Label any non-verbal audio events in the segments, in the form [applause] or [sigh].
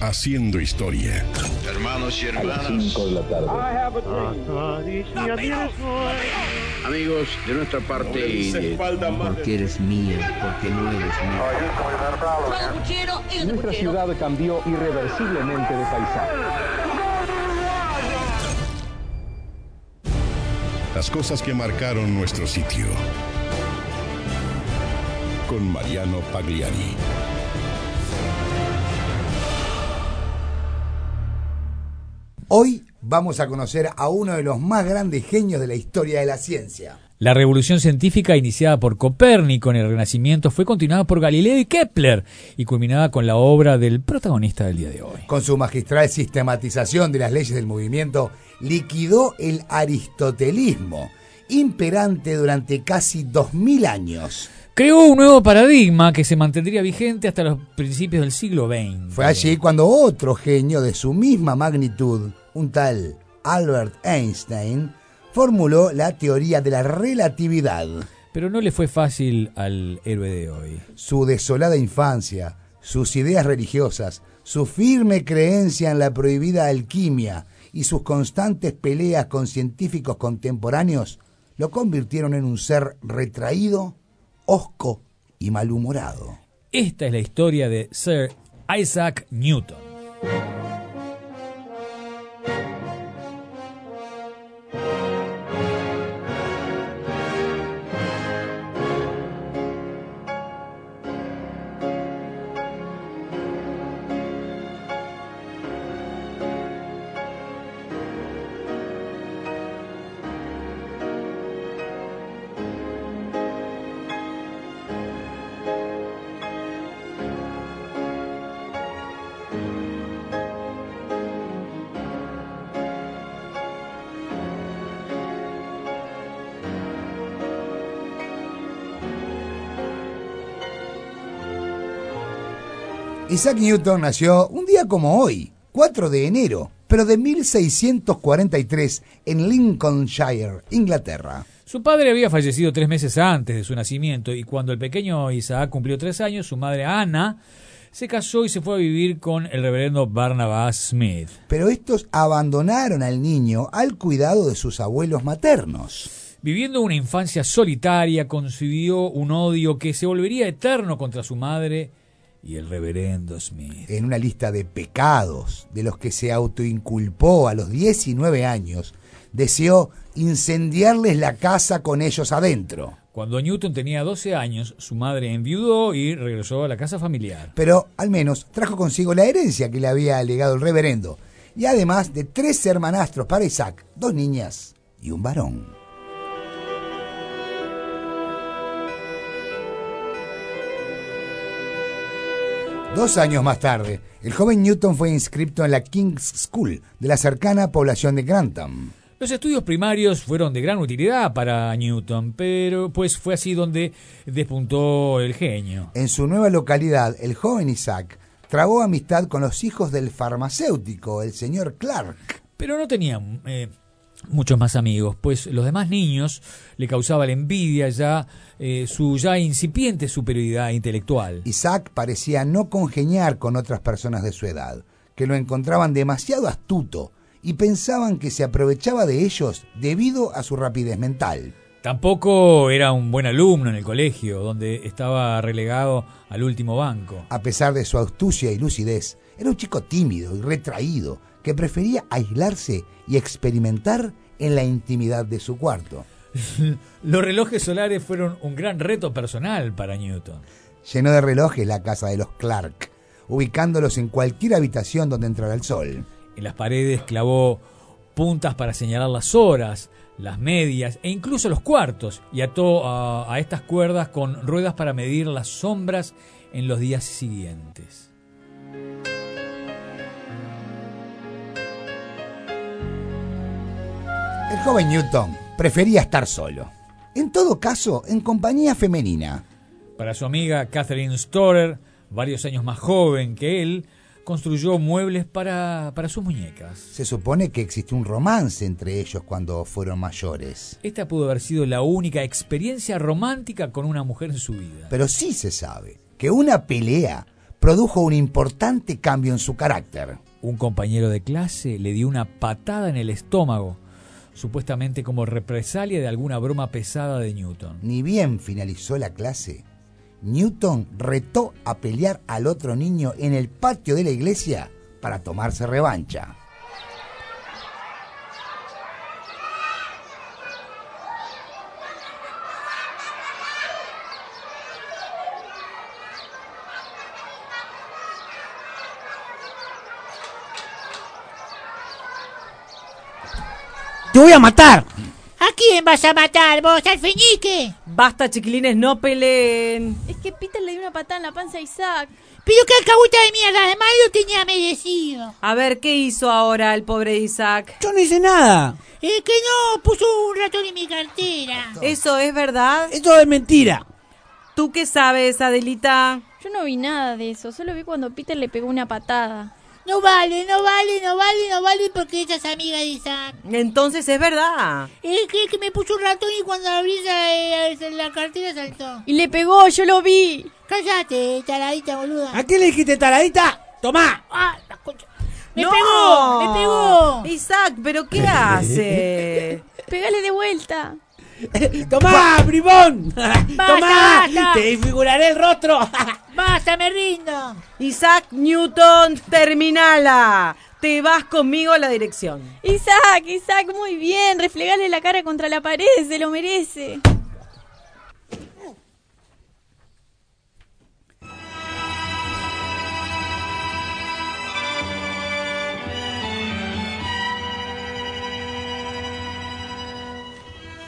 haciendo historia. Hermanos y a las hermanas, 5 de la tarde. amigos de nuestra parte y de Porque eres mía, porque no eres mía. Nuestra ciudad cambió irreversiblemente de paisaje. Las cosas que marcaron nuestro sitio. Con Mariano Pagliari. Hoy vamos a conocer a uno de los más grandes genios de la historia de la ciencia. La revolución científica iniciada por Copérnico en el Renacimiento fue continuada por Galileo y Kepler y culminada con la obra del protagonista del día de hoy. Con su magistral sistematización de las leyes del movimiento, liquidó el aristotelismo, imperante durante casi 2000 años. Creó un nuevo paradigma que se mantendría vigente hasta los principios del siglo XX. Fue allí cuando otro genio de su misma magnitud, un tal Albert Einstein, formuló la teoría de la relatividad. Pero no le fue fácil al héroe de hoy. Su desolada infancia, sus ideas religiosas, su firme creencia en la prohibida alquimia y sus constantes peleas con científicos contemporáneos lo convirtieron en un ser retraído, hosco y malhumorado. Esta es la historia de Sir Isaac Newton. Isaac Newton nació un día como hoy, 4 de enero, pero de 1643 en Lincolnshire, Inglaterra. Su padre había fallecido tres meses antes de su nacimiento y cuando el pequeño Isaac cumplió tres años, su madre Ana se casó y se fue a vivir con el reverendo Barnabas Smith. Pero estos abandonaron al niño al cuidado de sus abuelos maternos. Viviendo una infancia solitaria, concibió un odio que se volvería eterno contra su madre y el reverendo Smith. En una lista de pecados de los que se autoinculpó a los 19 años, deseó incendiarles la casa con ellos adentro. Cuando Newton tenía 12 años, su madre enviudó y regresó a la casa familiar. Pero al menos trajo consigo la herencia que le había legado el reverendo, y además de tres hermanastros para Isaac, dos niñas y un varón. Dos años más tarde, el joven Newton fue inscrito en la King's School de la cercana población de Grantham. Los estudios primarios fueron de gran utilidad para Newton, pero pues fue así donde despuntó el genio. En su nueva localidad, el joven Isaac trabó amistad con los hijos del farmacéutico, el señor Clark. Pero no tenía eh, muchos más amigos, pues los demás niños le causaba la envidia ya eh, su ya incipiente superioridad intelectual. Isaac parecía no congeniar con otras personas de su edad, que lo encontraban demasiado astuto y pensaban que se aprovechaba de ellos debido a su rapidez mental. Tampoco era un buen alumno en el colegio, donde estaba relegado al último banco. A pesar de su astucia y lucidez, era un chico tímido y retraído que prefería aislarse y experimentar en la intimidad de su cuarto. [laughs] Los relojes solares fueron un gran reto personal para Newton. Llenó de relojes la casa de los Clark, ubicándolos en cualquier habitación donde entrara el sol. En las paredes clavó puntas para señalar las horas, las medias e incluso los cuartos y ató a, a estas cuerdas con ruedas para medir las sombras en los días siguientes. El joven Newton prefería estar solo. En todo caso, en compañía femenina. Para su amiga Catherine Storer, varios años más joven que él, construyó muebles para, para sus muñecas. Se supone que existió un romance entre ellos cuando fueron mayores. Esta pudo haber sido la única experiencia romántica con una mujer en su vida. Pero sí se sabe que una pelea produjo un importante cambio en su carácter. Un compañero de clase le dio una patada en el estómago, supuestamente como represalia de alguna broma pesada de Newton. Ni bien finalizó la clase, Newton retó a pelear al otro niño en el patio de la iglesia para tomarse revancha. ¡Te voy a matar! ¿A quién vas a matar vos, al feñique? Basta, chiquilines, no peleen. Es que Peter le dio una patada en la panza a Isaac. Pero qué alcahueta de mierda, además lo tenía merecido. A ver, ¿qué hizo ahora el pobre Isaac? Yo no hice nada. Es que no, puso un ratón en mi cartera. ¿Eso es verdad? Eso es mentira. ¿Tú qué sabes, Adelita? Yo no vi nada de eso, solo vi cuando Peter le pegó una patada. No vale, no vale, no vale, no vale porque ella es amiga de Isaac. Entonces es verdad. Es que, que me puso un ratón y cuando abrí la, la, la cartera saltó. Y le pegó, yo lo vi. Cállate, taradita boluda. ¿A qué le dijiste taradita? ¡Tomá! Ah, la concha. Me ¡No! pegó, me pegó. Isaac, ¿pero qué hace? [laughs] Pégale de vuelta. [laughs] ¡Tomá, bribón! [laughs] ¡Tomá! basta! ¡Te desfiguraré el rostro! [laughs] Basta, me rindo. Isaac Newton, terminala. Te vas conmigo a la dirección. Isaac, Isaac, muy bien. Reflegale la cara contra la pared, se lo merece.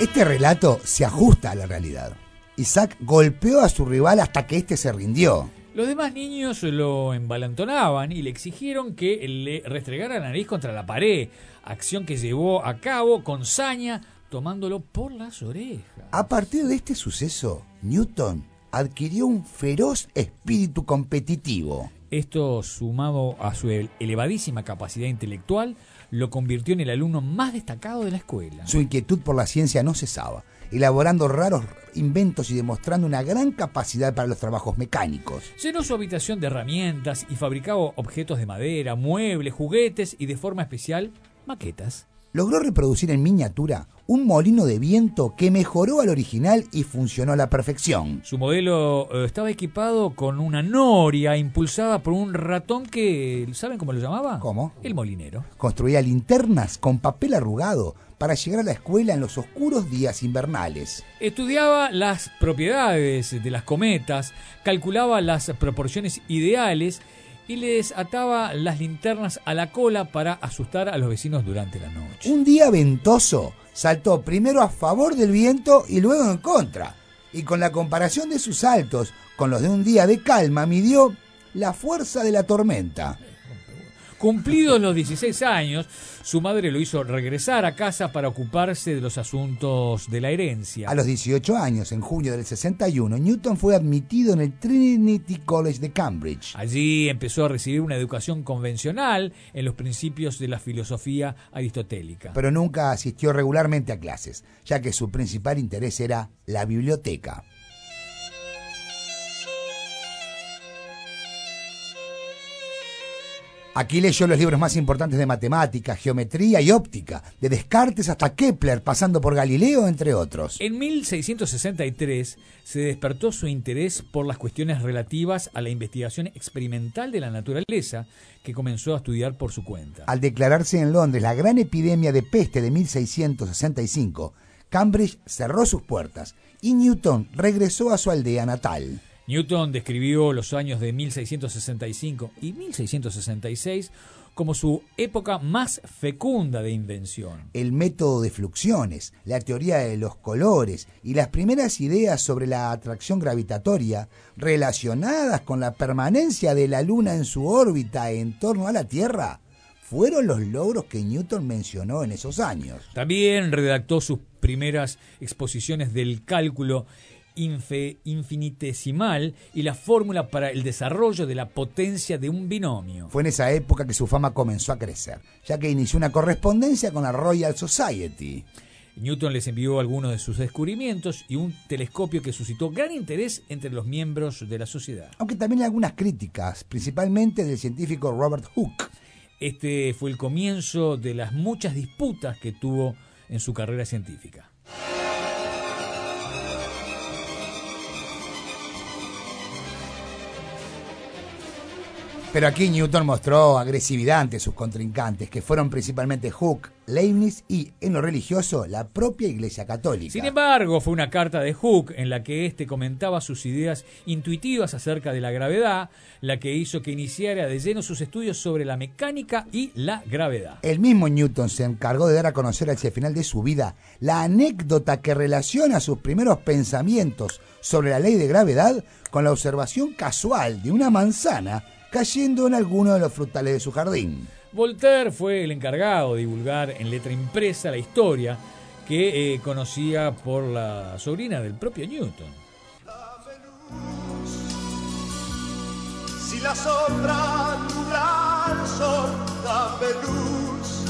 Este relato se ajusta a la realidad. Isaac golpeó a su rival hasta que éste se rindió. Los demás niños lo embalantonaban y le exigieron que le restregara la nariz contra la pared, acción que llevó a cabo con saña, tomándolo por las orejas. A partir de este suceso, Newton adquirió un feroz espíritu competitivo. Esto, sumado a su elevadísima capacidad intelectual, lo convirtió en el alumno más destacado de la escuela. Su inquietud por la ciencia no cesaba, elaborando raros inventos y demostrando una gran capacidad para los trabajos mecánicos. Llenó su habitación de herramientas y fabricaba objetos de madera, muebles, juguetes y de forma especial maquetas. Logró reproducir en miniatura un molino de viento que mejoró al original y funcionó a la perfección. Su modelo eh, estaba equipado con una noria impulsada por un ratón que, ¿saben cómo lo llamaba? ¿Cómo? El molinero. Construía linternas con papel arrugado para llegar a la escuela en los oscuros días invernales. Estudiaba las propiedades de las cometas, calculaba las proporciones ideales y les ataba las linternas a la cola para asustar a los vecinos durante la noche. Un día ventoso, saltó primero a favor del viento y luego en contra. Y con la comparación de sus saltos con los de un día de calma, midió la fuerza de la tormenta. Cumplidos los 16 años, su madre lo hizo regresar a casa para ocuparse de los asuntos de la herencia. A los 18 años, en junio del 61, Newton fue admitido en el Trinity College de Cambridge. Allí empezó a recibir una educación convencional en los principios de la filosofía aristotélica. Pero nunca asistió regularmente a clases, ya que su principal interés era la biblioteca. Aquí leyó los libros más importantes de matemática, geometría y óptica, de Descartes hasta Kepler, pasando por Galileo, entre otros. En 1663 se despertó su interés por las cuestiones relativas a la investigación experimental de la naturaleza, que comenzó a estudiar por su cuenta. Al declararse en Londres la gran epidemia de peste de 1665, Cambridge cerró sus puertas y Newton regresó a su aldea natal. Newton describió los años de 1665 y 1666 como su época más fecunda de invención. El método de fluxiones, la teoría de los colores y las primeras ideas sobre la atracción gravitatoria relacionadas con la permanencia de la Luna en su órbita en torno a la Tierra fueron los logros que Newton mencionó en esos años. También redactó sus primeras exposiciones del cálculo infinitesimal y la fórmula para el desarrollo de la potencia de un binomio. Fue en esa época que su fama comenzó a crecer, ya que inició una correspondencia con la Royal Society. Newton les envió algunos de sus descubrimientos y un telescopio que suscitó gran interés entre los miembros de la sociedad. Aunque también hay algunas críticas, principalmente del científico Robert Hooke. Este fue el comienzo de las muchas disputas que tuvo en su carrera científica. Pero aquí Newton mostró agresividad ante sus contrincantes, que fueron principalmente Hooke, Leibniz y, en lo religioso, la propia Iglesia Católica. Sin embargo, fue una carta de Hooke en la que éste comentaba sus ideas intuitivas acerca de la gravedad, la que hizo que iniciara de lleno sus estudios sobre la mecánica y la gravedad. El mismo Newton se encargó de dar a conocer hacia el final de su vida la anécdota que relaciona sus primeros pensamientos sobre la ley de gravedad con la observación casual de una manzana cayendo en alguno de los frutales de su jardín. Voltaire fue el encargado de divulgar en letra impresa la historia que eh, conocía por la sobrina del propio Newton. Si la sombra al sol, dame luz.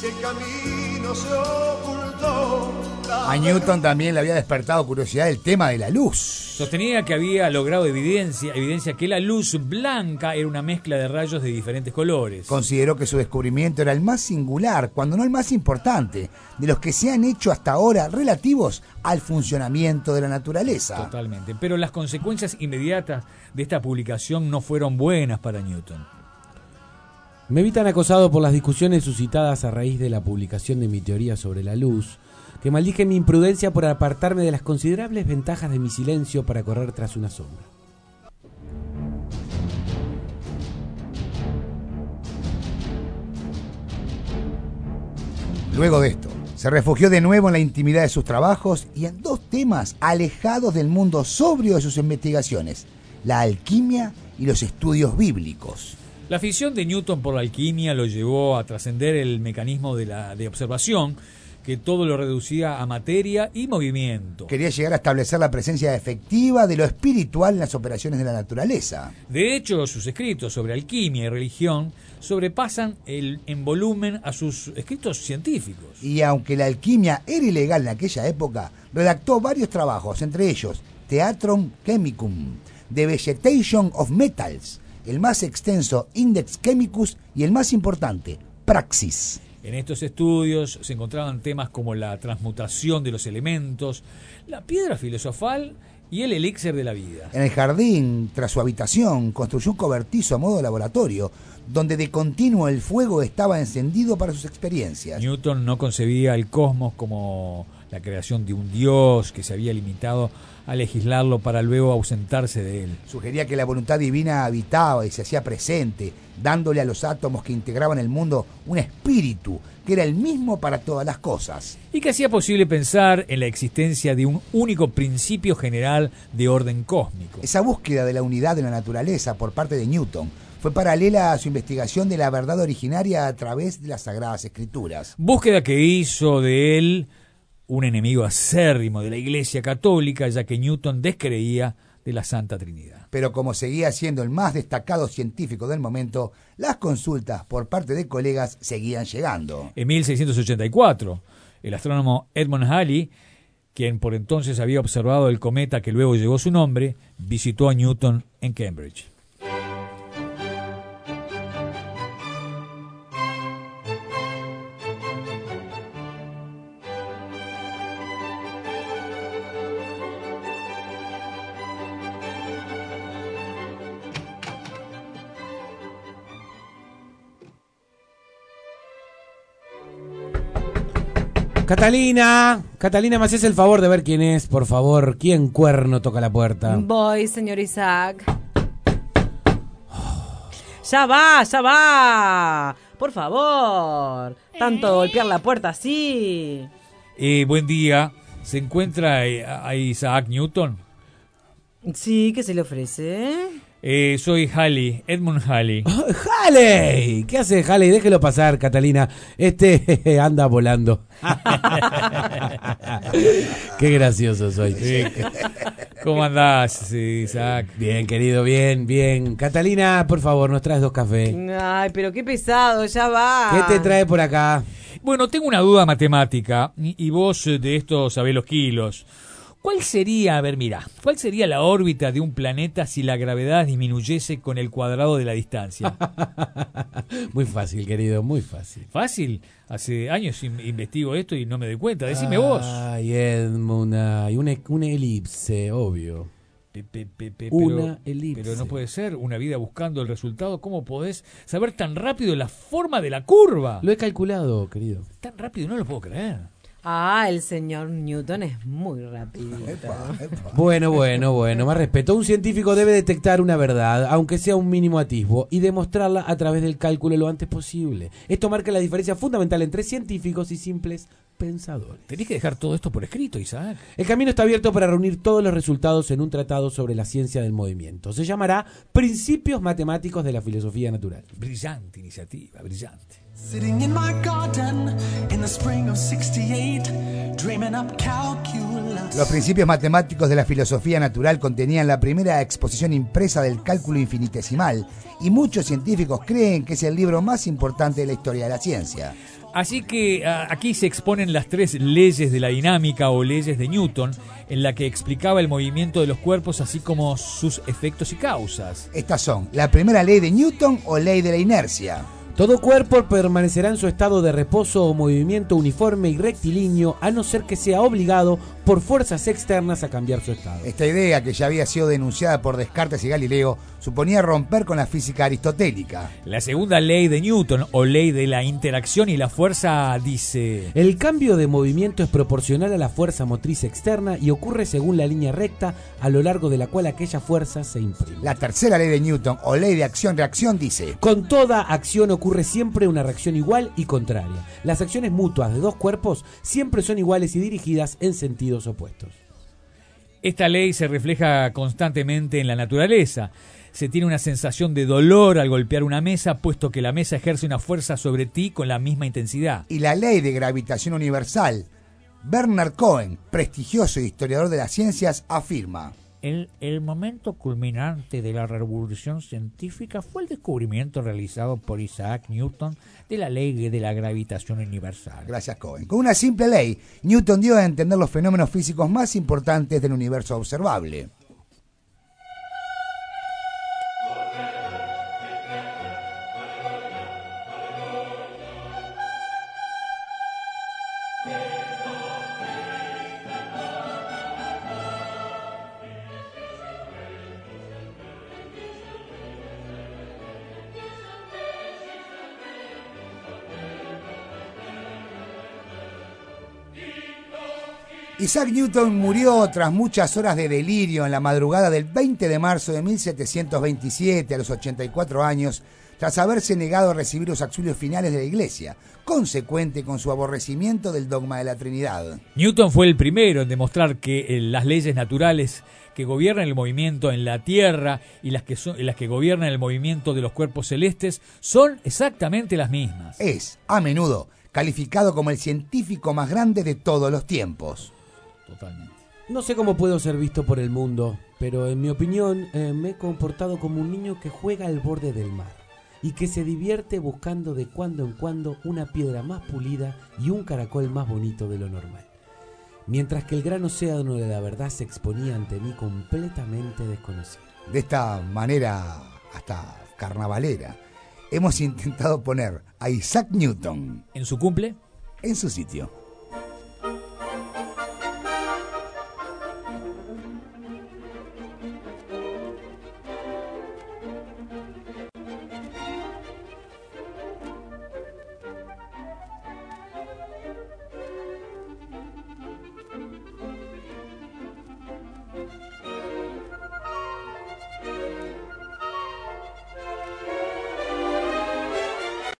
Si el camino se ocultó, A Newton también le había despertado curiosidad el tema de la luz. Sostenía que había logrado evidencia, evidencia que la luz blanca era una mezcla de rayos de diferentes colores. Consideró que su descubrimiento era el más singular, cuando no el más importante, de los que se han hecho hasta ahora relativos al funcionamiento de la naturaleza. Totalmente. Pero las consecuencias inmediatas de esta publicación no fueron buenas para Newton. Me vi tan acosado por las discusiones suscitadas a raíz de la publicación de mi teoría sobre la luz, que maldije mi imprudencia por apartarme de las considerables ventajas de mi silencio para correr tras una sombra. Luego de esto, se refugió de nuevo en la intimidad de sus trabajos y en dos temas alejados del mundo sobrio de sus investigaciones, la alquimia y los estudios bíblicos. La afición de Newton por la alquimia lo llevó a trascender el mecanismo de, la, de observación, que todo lo reducía a materia y movimiento. Quería llegar a establecer la presencia efectiva de lo espiritual en las operaciones de la naturaleza. De hecho, sus escritos sobre alquimia y religión sobrepasan el, en volumen a sus escritos científicos. Y aunque la alquimia era ilegal en aquella época, redactó varios trabajos, entre ellos Theatrum Chemicum, The Vegetation of Metals, el más extenso Index Chemicus y el más importante, Praxis. En estos estudios se encontraban temas como la transmutación de los elementos, la piedra filosofal y el elixir de la vida. En el jardín, tras su habitación, construyó un cobertizo a modo de laboratorio, donde de continuo el fuego estaba encendido para sus experiencias. Newton no concebía el cosmos como la creación de un dios que se había limitado a legislarlo para luego ausentarse de él. Sugería que la voluntad divina habitaba y se hacía presente, dándole a los átomos que integraban el mundo un espíritu que era el mismo para todas las cosas. Y que hacía posible pensar en la existencia de un único principio general de orden cósmico. Esa búsqueda de la unidad de la naturaleza por parte de Newton fue paralela a su investigación de la verdad originaria a través de las Sagradas Escrituras. Búsqueda que hizo de él un enemigo acérrimo de la Iglesia Católica, ya que Newton descreía de la Santa Trinidad. Pero como seguía siendo el más destacado científico del momento, las consultas por parte de colegas seguían llegando. En 1684, el astrónomo Edmund Halley, quien por entonces había observado el cometa que luego llevó su nombre, visitó a Newton en Cambridge. Catalina, Catalina, ¿me haces el favor de ver quién es, por favor? ¿Quién cuerno toca la puerta? Voy, señor Isaac. Ya va, ya va. Por favor. Tanto golpear la puerta así. Eh, buen día. ¿Se encuentra eh, a Isaac Newton? Sí, ¿qué se le ofrece? Eh, soy Halley, Edmund Halley. [laughs] ¡Halley! ¿Qué hace Halley? Déjelo pasar, Catalina. Este [laughs] anda volando. [laughs] Qué gracioso soy. Sí. ¿Cómo andás, Isaac? Bien, querido, bien, bien. Catalina, por favor, nos traes dos cafés. Ay, pero qué pesado, ya va. ¿Qué te trae por acá? Bueno, tengo una duda matemática y y vos eh, de esto sabés los kilos. ¿Cuál sería, a ver, mira, cuál sería la órbita de un planeta si la gravedad disminuyese con el cuadrado de la distancia? [laughs] Muy fácil, querido, muy fácil. ¿Fácil? Hace años in- investigo esto y no me doy cuenta. Decime vos. Ay, Edmund, ay, una, una elipse, obvio. Pe- pe- pe- pe- Una elipse. pero no puede ser una vida buscando el resultado. ¿Cómo podés saber tan rápido la forma de la curva? Lo he calculado, querido. Tan rápido no lo puedo creer. Ah, el señor Newton es muy rapidito. Bueno, bueno, bueno, más respeto. Un científico debe detectar una verdad, aunque sea un mínimo atisbo, y demostrarla a través del cálculo lo antes posible. Esto marca la diferencia fundamental entre científicos y simples pensadores. Tenés que dejar todo esto por escrito, Isaac. El camino está abierto para reunir todos los resultados en un tratado sobre la ciencia del movimiento. Se llamará Principios Matemáticos de la Filosofía Natural. Brillante iniciativa, brillante. Sitting in my garden in the spring of 68, dreaming up calculus. Los principios matemáticos de la filosofía natural contenían la primera exposición impresa del cálculo infinitesimal y muchos científicos creen que es el libro más importante de la historia de la ciencia. Así que aquí se exponen las tres leyes de la dinámica o leyes de Newton, en la que explicaba el movimiento de los cuerpos así como sus efectos y causas. Estas son la primera ley de Newton o ley de la inercia. Todo cuerpo permanecerá en su estado de reposo o movimiento uniforme y rectilíneo a no ser que sea obligado por fuerzas externas a cambiar su estado. Esta idea, que ya había sido denunciada por Descartes y Galileo, suponía romper con la física aristotélica. La segunda ley de Newton o ley de la interacción y la fuerza dice... El cambio de movimiento es proporcional a la fuerza motriz externa y ocurre según la línea recta a lo largo de la cual aquella fuerza se imprime. La tercera ley de Newton o ley de acción-reacción dice... Con toda acción ocurre siempre una reacción igual y contraria. Las acciones mutuas de dos cuerpos siempre son iguales y dirigidas en opuestos. Esta ley se refleja constantemente en la naturaleza. Se tiene una sensación de dolor al golpear una mesa, puesto que la mesa ejerce una fuerza sobre ti con la misma intensidad. Y la ley de gravitación universal. Bernard Cohen, prestigioso historiador de las ciencias, afirma... El, el momento culminante de la revolución científica fue el descubrimiento realizado por Isaac Newton de la ley de la gravitación universal. Gracias, Cohen. Con una simple ley, Newton dio a entender los fenómenos físicos más importantes del universo observable. Isaac Newton murió tras muchas horas de delirio en la madrugada del 20 de marzo de 1727 a los 84 años, tras haberse negado a recibir los auxilios finales de la Iglesia, consecuente con su aborrecimiento del dogma de la Trinidad. Newton fue el primero en demostrar que eh, las leyes naturales que gobiernan el movimiento en la Tierra y las que, son, las que gobiernan el movimiento de los cuerpos celestes son exactamente las mismas. Es, a menudo, calificado como el científico más grande de todos los tiempos. Totalmente. No sé cómo puedo ser visto por el mundo, pero en mi opinión eh, me he comportado como un niño que juega al borde del mar y que se divierte buscando de cuando en cuando una piedra más pulida y un caracol más bonito de lo normal. Mientras que el gran océano de la verdad se exponía ante mí completamente desconocido. De esta manera hasta carnavalera, hemos intentado poner a Isaac Newton ¿En su cumple? en su sitio.